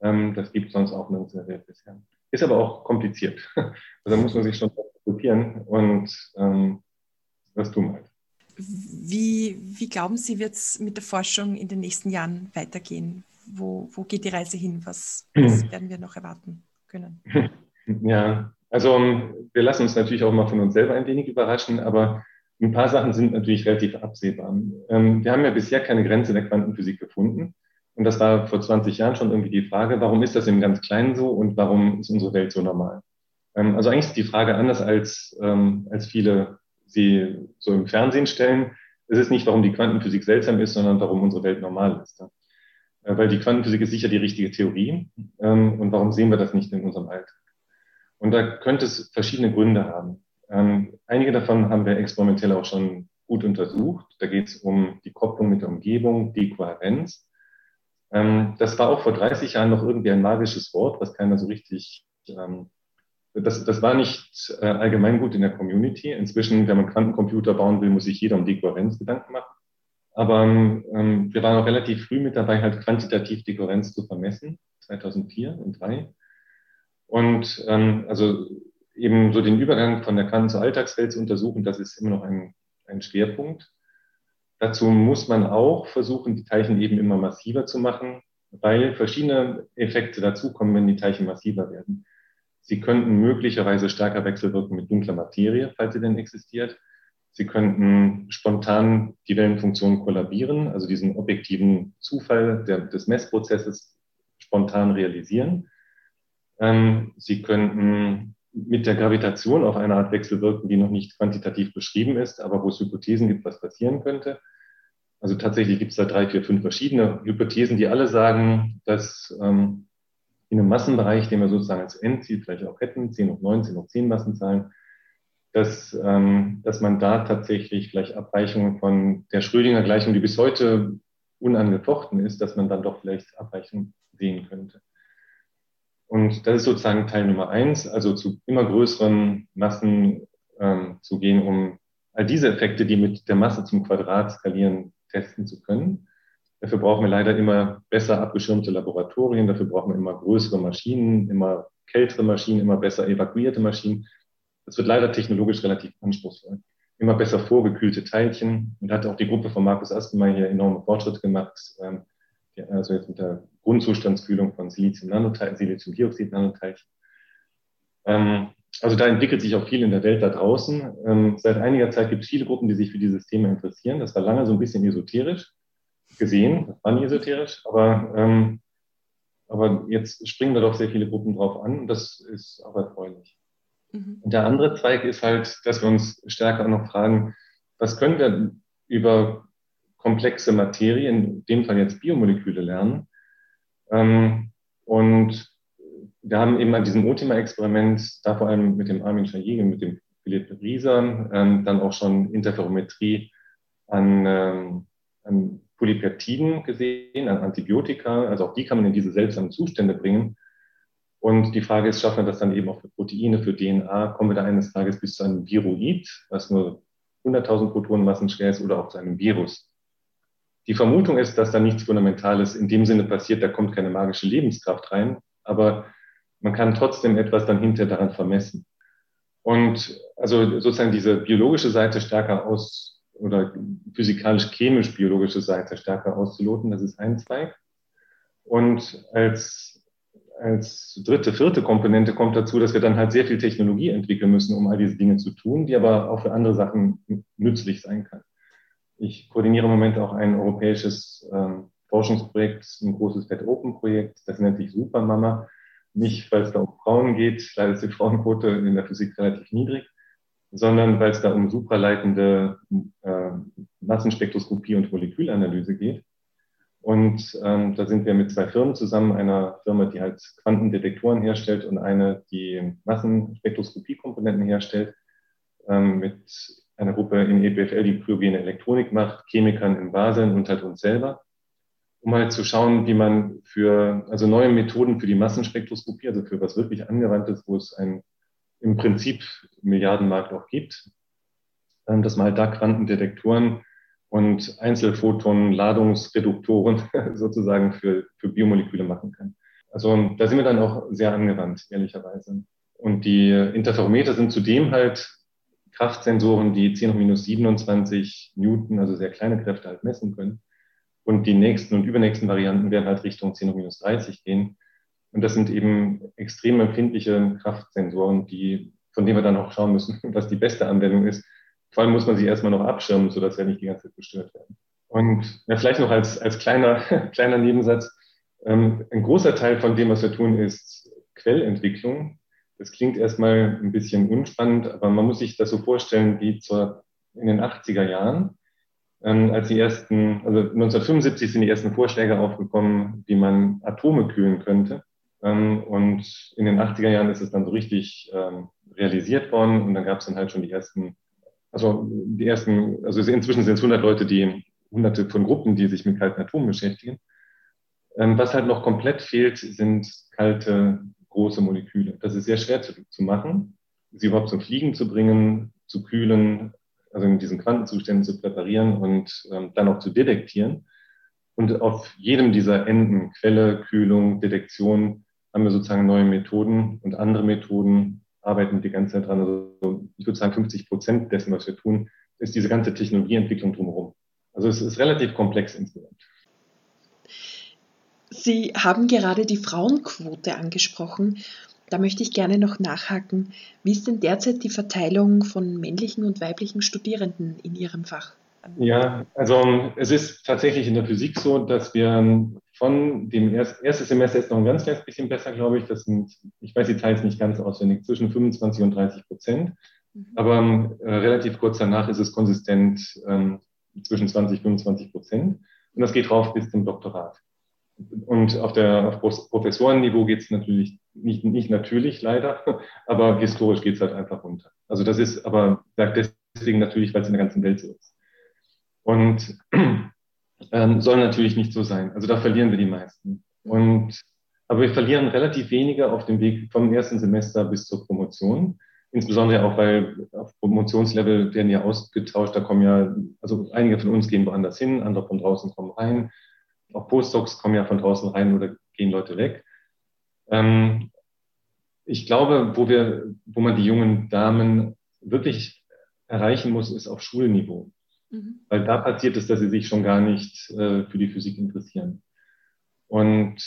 Ähm, das gibt sonst auch nirgends in der Welt bisher. Ist aber auch kompliziert. [LAUGHS] Also da muss man sich schon fokussieren und ähm, das tun halt. Wie, wie glauben Sie, wird es mit der Forschung in den nächsten Jahren weitergehen? Wo, wo geht die Reise hin? Was, was [CLEARS THROAT] werden wir noch erwarten können? [LAUGHS] Ja, also wir lassen uns natürlich auch mal von uns selber ein wenig überraschen, aber ein paar Sachen sind natürlich relativ absehbar. Ähm, wir haben ja bisher keine Grenze der Quantenphysik gefunden. Und das war vor 20 Jahren schon irgendwie die Frage, warum ist das im ganz Kleinen so und warum ist unsere Welt so normal? Ähm, also eigentlich ist die Frage anders, als, ähm, als viele sie so im Fernsehen stellen. Es ist nicht, warum die Quantenphysik seltsam ist, sondern warum unsere Welt normal ist. Äh, weil die Quantenphysik ist sicher die richtige Theorie. Und warum sehen wir das nicht in unserem Alltag? Und da könnte es verschiedene Gründe haben. Ähm, einige davon haben wir experimentell auch schon gut untersucht. Da geht es um die Kopplung mit der Umgebung, die Kohärenz. Ähm, das war auch vor 30 Jahren noch irgendwie ein magisches Wort, was keiner so richtig, ähm, das, das war nicht äh, allgemein gut in der Community. Inzwischen, wenn man Quantencomputer bauen will, muss sich jeder um die Kohärenz Gedanken machen. Aber ähm, wir waren auch relativ früh mit dabei, halt quantitativ die Kohärenz zu vermessen, 2004 und 2003. Und ähm, also eben so den Übergang von der Quanten zur Alltagswelt zu untersuchen, das ist immer noch ein, ein Schwerpunkt. Dazu muss man auch versuchen, die Teilchen eben immer massiver zu machen. weil verschiedene Effekte dazukommen, wenn die Teilchen massiver werden. Sie könnten möglicherweise stärker wechselwirken mit dunkler Materie, falls sie denn existiert. Sie könnten spontan die Wellenfunktion kollabieren, also diesen objektiven Zufall der, des Messprozesses spontan realisieren. Ähm, sie könnten mit der Gravitation auf eine Art wechselwirken, die noch nicht quantitativ beschrieben ist, aber wo es Hypothesen gibt, was passieren könnte. Also tatsächlich gibt es da drei, vier, fünf verschiedene Hypothesen, die alle sagen, dass ähm, in einem Massenbereich, den wir sozusagen als Endziel vielleicht auch hätten, 10 hoch 9, 10 hoch 10 Massenzahlen, dass, ähm, dass man da tatsächlich vielleicht Abweichungen von der Schrödinger Gleichung, die bis heute unangefochten ist, dass man dann doch vielleicht Abweichungen sehen könnte. Und das ist sozusagen Teil Nummer eins, also zu immer größeren Massen ähm, zu gehen, um all diese Effekte, die mit der Masse zum Quadrat skalieren, testen zu können. Dafür brauchen wir leider immer besser abgeschirmte Laboratorien, dafür brauchen wir immer größere Maschinen, immer kältere Maschinen, immer besser evakuierte Maschinen. Das wird leider technologisch relativ anspruchsvoll. Immer besser vorgekühlte Teilchen. Und da hat auch die Gruppe von Markus Astenmeier hier enorme Fortschritte gemacht. Ähm, also jetzt mit der Grundzustandskühlung von Silizium-Nanoteilchen, Siliziumdioxid-Nanoteilchen. Ähm, also da entwickelt sich auch viel in der Welt da draußen. Ähm, seit einiger Zeit gibt es viele Gruppen, die sich für dieses Thema interessieren. Das war lange so ein bisschen esoterisch gesehen, das war nie esoterisch, aber, ähm, aber jetzt springen da doch sehr viele Gruppen drauf an und das ist auch erfreulich. Mhm. Und der andere Zweig ist halt, dass wir uns stärker noch fragen, was können wir über komplexe Materie, in dem Fall jetzt Biomoleküle lernen. Ähm, und wir haben eben an diesem OTIMA-Experiment, da vor allem mit dem Armin Schajegen, mit dem Philipp Rieser, ähm, dann auch schon Interferometrie an, ähm, an Polypeptiden gesehen, an Antibiotika. Also auch die kann man in diese seltsamen Zustände bringen. Und die Frage ist, schaffen wir das dann eben auch für Proteine, für DNA? Kommen wir da eines Tages bis zu einem Viroid, was nur 100.000 Protonenmassen schwer ist, oder auch zu einem Virus? Die Vermutung ist, dass da nichts Fundamentales in dem Sinne passiert, da kommt keine magische Lebenskraft rein, aber man kann trotzdem etwas dann hinterher daran vermessen. Und also sozusagen diese biologische Seite stärker aus oder physikalisch-chemisch-biologische Seite stärker auszuloten, das ist ein Zweig. Und als, als dritte, vierte Komponente kommt dazu, dass wir dann halt sehr viel Technologie entwickeln müssen, um all diese Dinge zu tun, die aber auch für andere Sachen nützlich sein kann. Ich koordiniere im Moment auch ein europäisches ähm, Forschungsprojekt, ein großes Fed Open Projekt, das nennt sich Supermama. Nicht, weil es da um Frauen geht, leider ist die Frauenquote in der Physik relativ niedrig, sondern weil es da um supraleitende äh, Massenspektroskopie und Molekülanalyse geht. Und ähm, da sind wir mit zwei Firmen zusammen, einer Firma, die halt Quantendetektoren herstellt und eine, die Massenspektroskopiekomponenten herstellt, ähm, mit einer Gruppe in EPFL, die kryogene Elektronik macht, Chemikern in Basel und halt uns selber, um halt zu schauen, wie man für, also neue Methoden für die Massenspektroskopie, also für was wirklich angewandtes, wo es ein im Prinzip Milliardenmarkt auch gibt, ähm, dass man halt da Quantendetektoren und Einzelphotonen, Ladungsreduktoren [LAUGHS] sozusagen für, für Biomoleküle machen kann. Also da sind wir dann auch sehr angewandt, ehrlicherweise. Und die Interferometer sind zudem halt Kraftsensoren, die 10 hoch minus 27 Newton, also sehr kleine Kräfte halt messen können. Und die nächsten und übernächsten Varianten werden halt Richtung 10 hoch minus 30 gehen. Und das sind eben extrem empfindliche Kraftsensoren, die, von denen wir dann auch schauen müssen, [LAUGHS] was die beste Anwendung ist. Vor allem muss man sie erstmal noch abschirmen, sodass wir nicht die ganze Zeit gestört werden. Und ja, vielleicht noch als, als kleiner, [LAUGHS] kleiner Nebensatz. Ähm, ein großer Teil von dem, was wir tun, ist Quellentwicklung. Das klingt erstmal ein bisschen unspannend, aber man muss sich das so vorstellen wie zur, in den 80er Jahren, ähm, als die ersten, also 1975 sind die ersten Vorschläge aufgekommen, wie man Atome kühlen könnte. Ähm, und in den 80er Jahren ist es dann so richtig ähm, realisiert worden und dann gab es dann halt schon die ersten, also die ersten, also inzwischen sind es 100 Leute, die, hunderte von Gruppen, die sich mit kalten Atomen beschäftigen. Ähm, was halt noch komplett fehlt, sind kalte große Moleküle. Das ist sehr schwer zu, zu machen, sie überhaupt zum Fliegen zu bringen, zu kühlen, also in diesen Quantenzuständen zu präparieren und ähm, dann auch zu detektieren. Und auf jedem dieser Enden, Quelle, Kühlung, Detektion, haben wir sozusagen neue Methoden und andere Methoden arbeiten die ganze Zeit dran. Also ich würde sagen, 50 Prozent dessen, was wir tun, ist diese ganze Technologieentwicklung drumherum. Also es ist relativ komplex insgesamt. Sie haben gerade die Frauenquote angesprochen. Da möchte ich gerne noch nachhaken. Wie ist denn derzeit die Verteilung von männlichen und weiblichen Studierenden in Ihrem Fach? Ja, also es ist tatsächlich in der Physik so, dass wir von dem ersten erste Semester ist noch ein ganz kleines bisschen besser, glaube ich. Das sind, ich weiß die Teils nicht ganz auswendig, zwischen 25 und 30 Prozent. Mhm. Aber äh, relativ kurz danach ist es konsistent ähm, zwischen 20 und 25 Prozent. Und das geht rauf bis zum Doktorat. Und auf der auf Professorenniveau geht es natürlich nicht, nicht natürlich leider, [LAUGHS] aber historisch geht es halt einfach runter. Also das ist aber deswegen natürlich, weil es in der ganzen Welt so ist. Und ähm, soll natürlich nicht so sein. Also da verlieren wir die meisten. Und aber wir verlieren relativ wenige auf dem Weg vom ersten Semester bis zur Promotion. Insbesondere auch, weil auf Promotionslevel werden ja ausgetauscht. Da kommen ja, also einige von uns gehen woanders hin, andere von draußen kommen rein. Auch Postdocs kommen ja von draußen rein oder gehen Leute weg. Ähm, ich glaube, wo wir, wo man die jungen Damen wirklich erreichen muss, ist auf Schulniveau. Mhm. Weil da passiert es, dass sie sich schon gar nicht äh, für die Physik interessieren. Und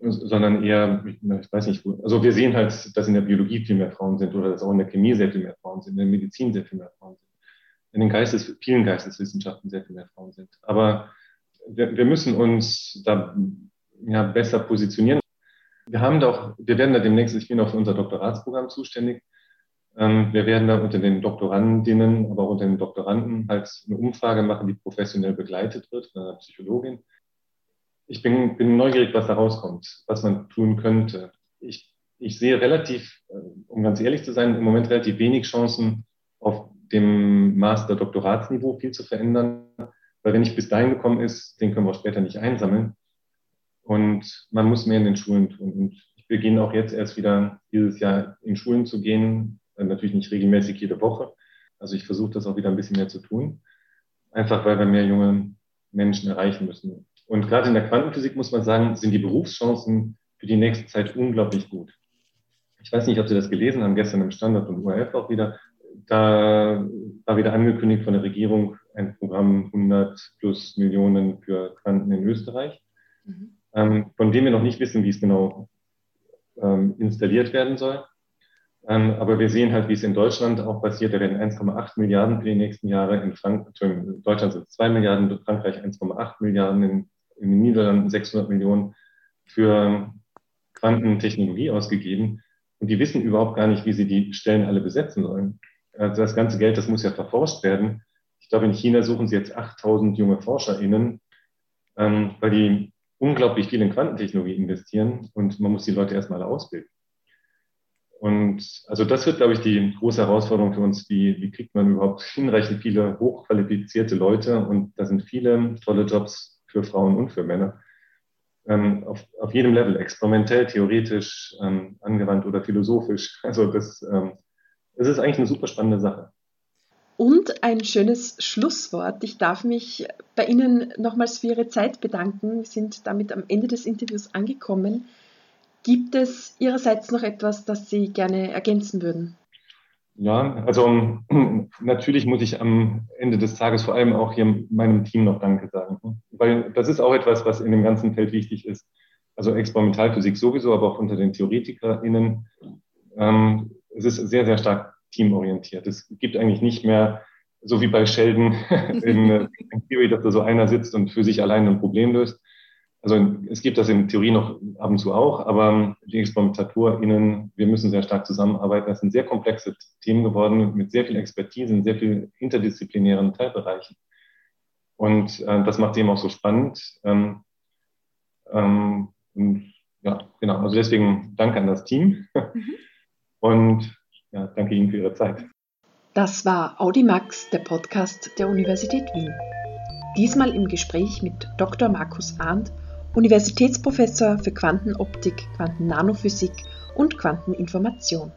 sondern eher, ich weiß nicht, also wir sehen halt, dass in der Biologie viel mehr Frauen sind oder dass auch in der Chemie sehr viel mehr Frauen sind, in der Medizin sehr viel mehr Frauen sind, in den Geistes, vielen Geisteswissenschaften sehr viel mehr Frauen sind. Aber wir, wir müssen uns da ja, besser positionieren. Wir haben doch, wir werden da demnächst, ich bin auch für unser Doktoratsprogramm zuständig. Ähm, wir werden da unter den Doktorandinnen, aber auch unter den Doktoranden halt eine Umfrage machen, die professionell begleitet wird von einer Psychologin. Ich bin, bin neugierig, was da rauskommt, was man tun könnte. Ich, ich sehe relativ, äh, um ganz ehrlich zu sein, im Moment relativ wenig Chancen, auf dem Master-Doktoratsniveau viel zu verändern. Weil wenn ich bis dahin gekommen ist, den können wir auch später nicht einsammeln. Und man muss mehr in den Schulen tun. Und ich beginne auch jetzt erst wieder dieses Jahr in Schulen zu gehen. Natürlich nicht regelmäßig jede Woche. Also ich versuche das auch wieder ein bisschen mehr zu tun. Einfach weil wir mehr junge Menschen erreichen müssen. Und gerade in der Quantenphysik muss man sagen, sind die Berufschancen für die nächste Zeit unglaublich gut. Ich weiß nicht, ob Sie das gelesen haben, gestern im Standard und URF auch wieder. Da war wieder angekündigt von der Regierung ein Programm 100 plus Millionen für Quanten in Österreich, mhm. ähm, von dem wir noch nicht wissen, wie es genau ähm, installiert werden soll. Ähm, aber wir sehen halt, wie es in Deutschland auch passiert. Da werden 1,8 Milliarden für die nächsten Jahre. In, Frank in Deutschland sind es 2 Milliarden, in Frankreich 1,8 Milliarden, in, in den Niederlanden 600 Millionen für Quantentechnologie ausgegeben. Und die wissen überhaupt gar nicht, wie sie die Stellen alle besetzen sollen. Also das ganze Geld, das muss ja verforscht werden. Ich glaube, in China suchen sie jetzt 8000 junge ForscherInnen, ähm, weil die unglaublich viel in Quantentechnologie investieren und man muss die Leute erstmal ausbilden. Und also das wird, glaube ich, die große Herausforderung für uns. Wie, wie kriegt man überhaupt hinreichend viele hochqualifizierte Leute? Und da sind viele tolle Jobs für Frauen und für Männer. Ähm, auf, auf jedem Level, experimentell, theoretisch, ähm, angewandt oder philosophisch. [LAUGHS] Also das, ähm, das ist eigentlich eine super spannende Sache. Und ein schönes Schlusswort. Ich darf mich bei Ihnen nochmals für Ihre Zeit bedanken. Wir sind damit am Ende des Interviews angekommen. Gibt es Ihrerseits noch etwas, das Sie gerne ergänzen würden? Ja, also [CLEARS THROAT] natürlich muss ich am Ende des Tages vor allem auch hier meinem Team noch Danke sagen, weil das ist auch etwas, was in dem ganzen Feld wichtig ist. Also Experimentalphysik sowieso, aber auch unter den TheoretikerInnen. Ähm, es ist sehr, sehr stark teamorientiert. Es gibt eigentlich nicht mehr, so wie bei Sheldon [LAUGHS] in, in Theory, dass da so einer sitzt und für sich allein ein Problem löst, also es gibt das in Theorie noch ab und zu auch, aber die ExperimentatorInnen, wir müssen sehr stark zusammenarbeiten. Das sind sehr komplexe Themen geworden mit sehr viel Expertise in sehr vielen interdisziplinären Teilbereichen. Und äh, das macht eben auch so spannend. Ähm, ähm, und, ja, genau. Also deswegen danke an das Team mhm. [LAUGHS] und ja, danke Ihnen für Ihre Zeit. Das war Audimax, der Podcast der Universität Wien. Diesmal im Gespräch mit Dr. Markus Arndt Universitätsprofessor für Quantenoptik, Quantennanophysik und Quanteninformation.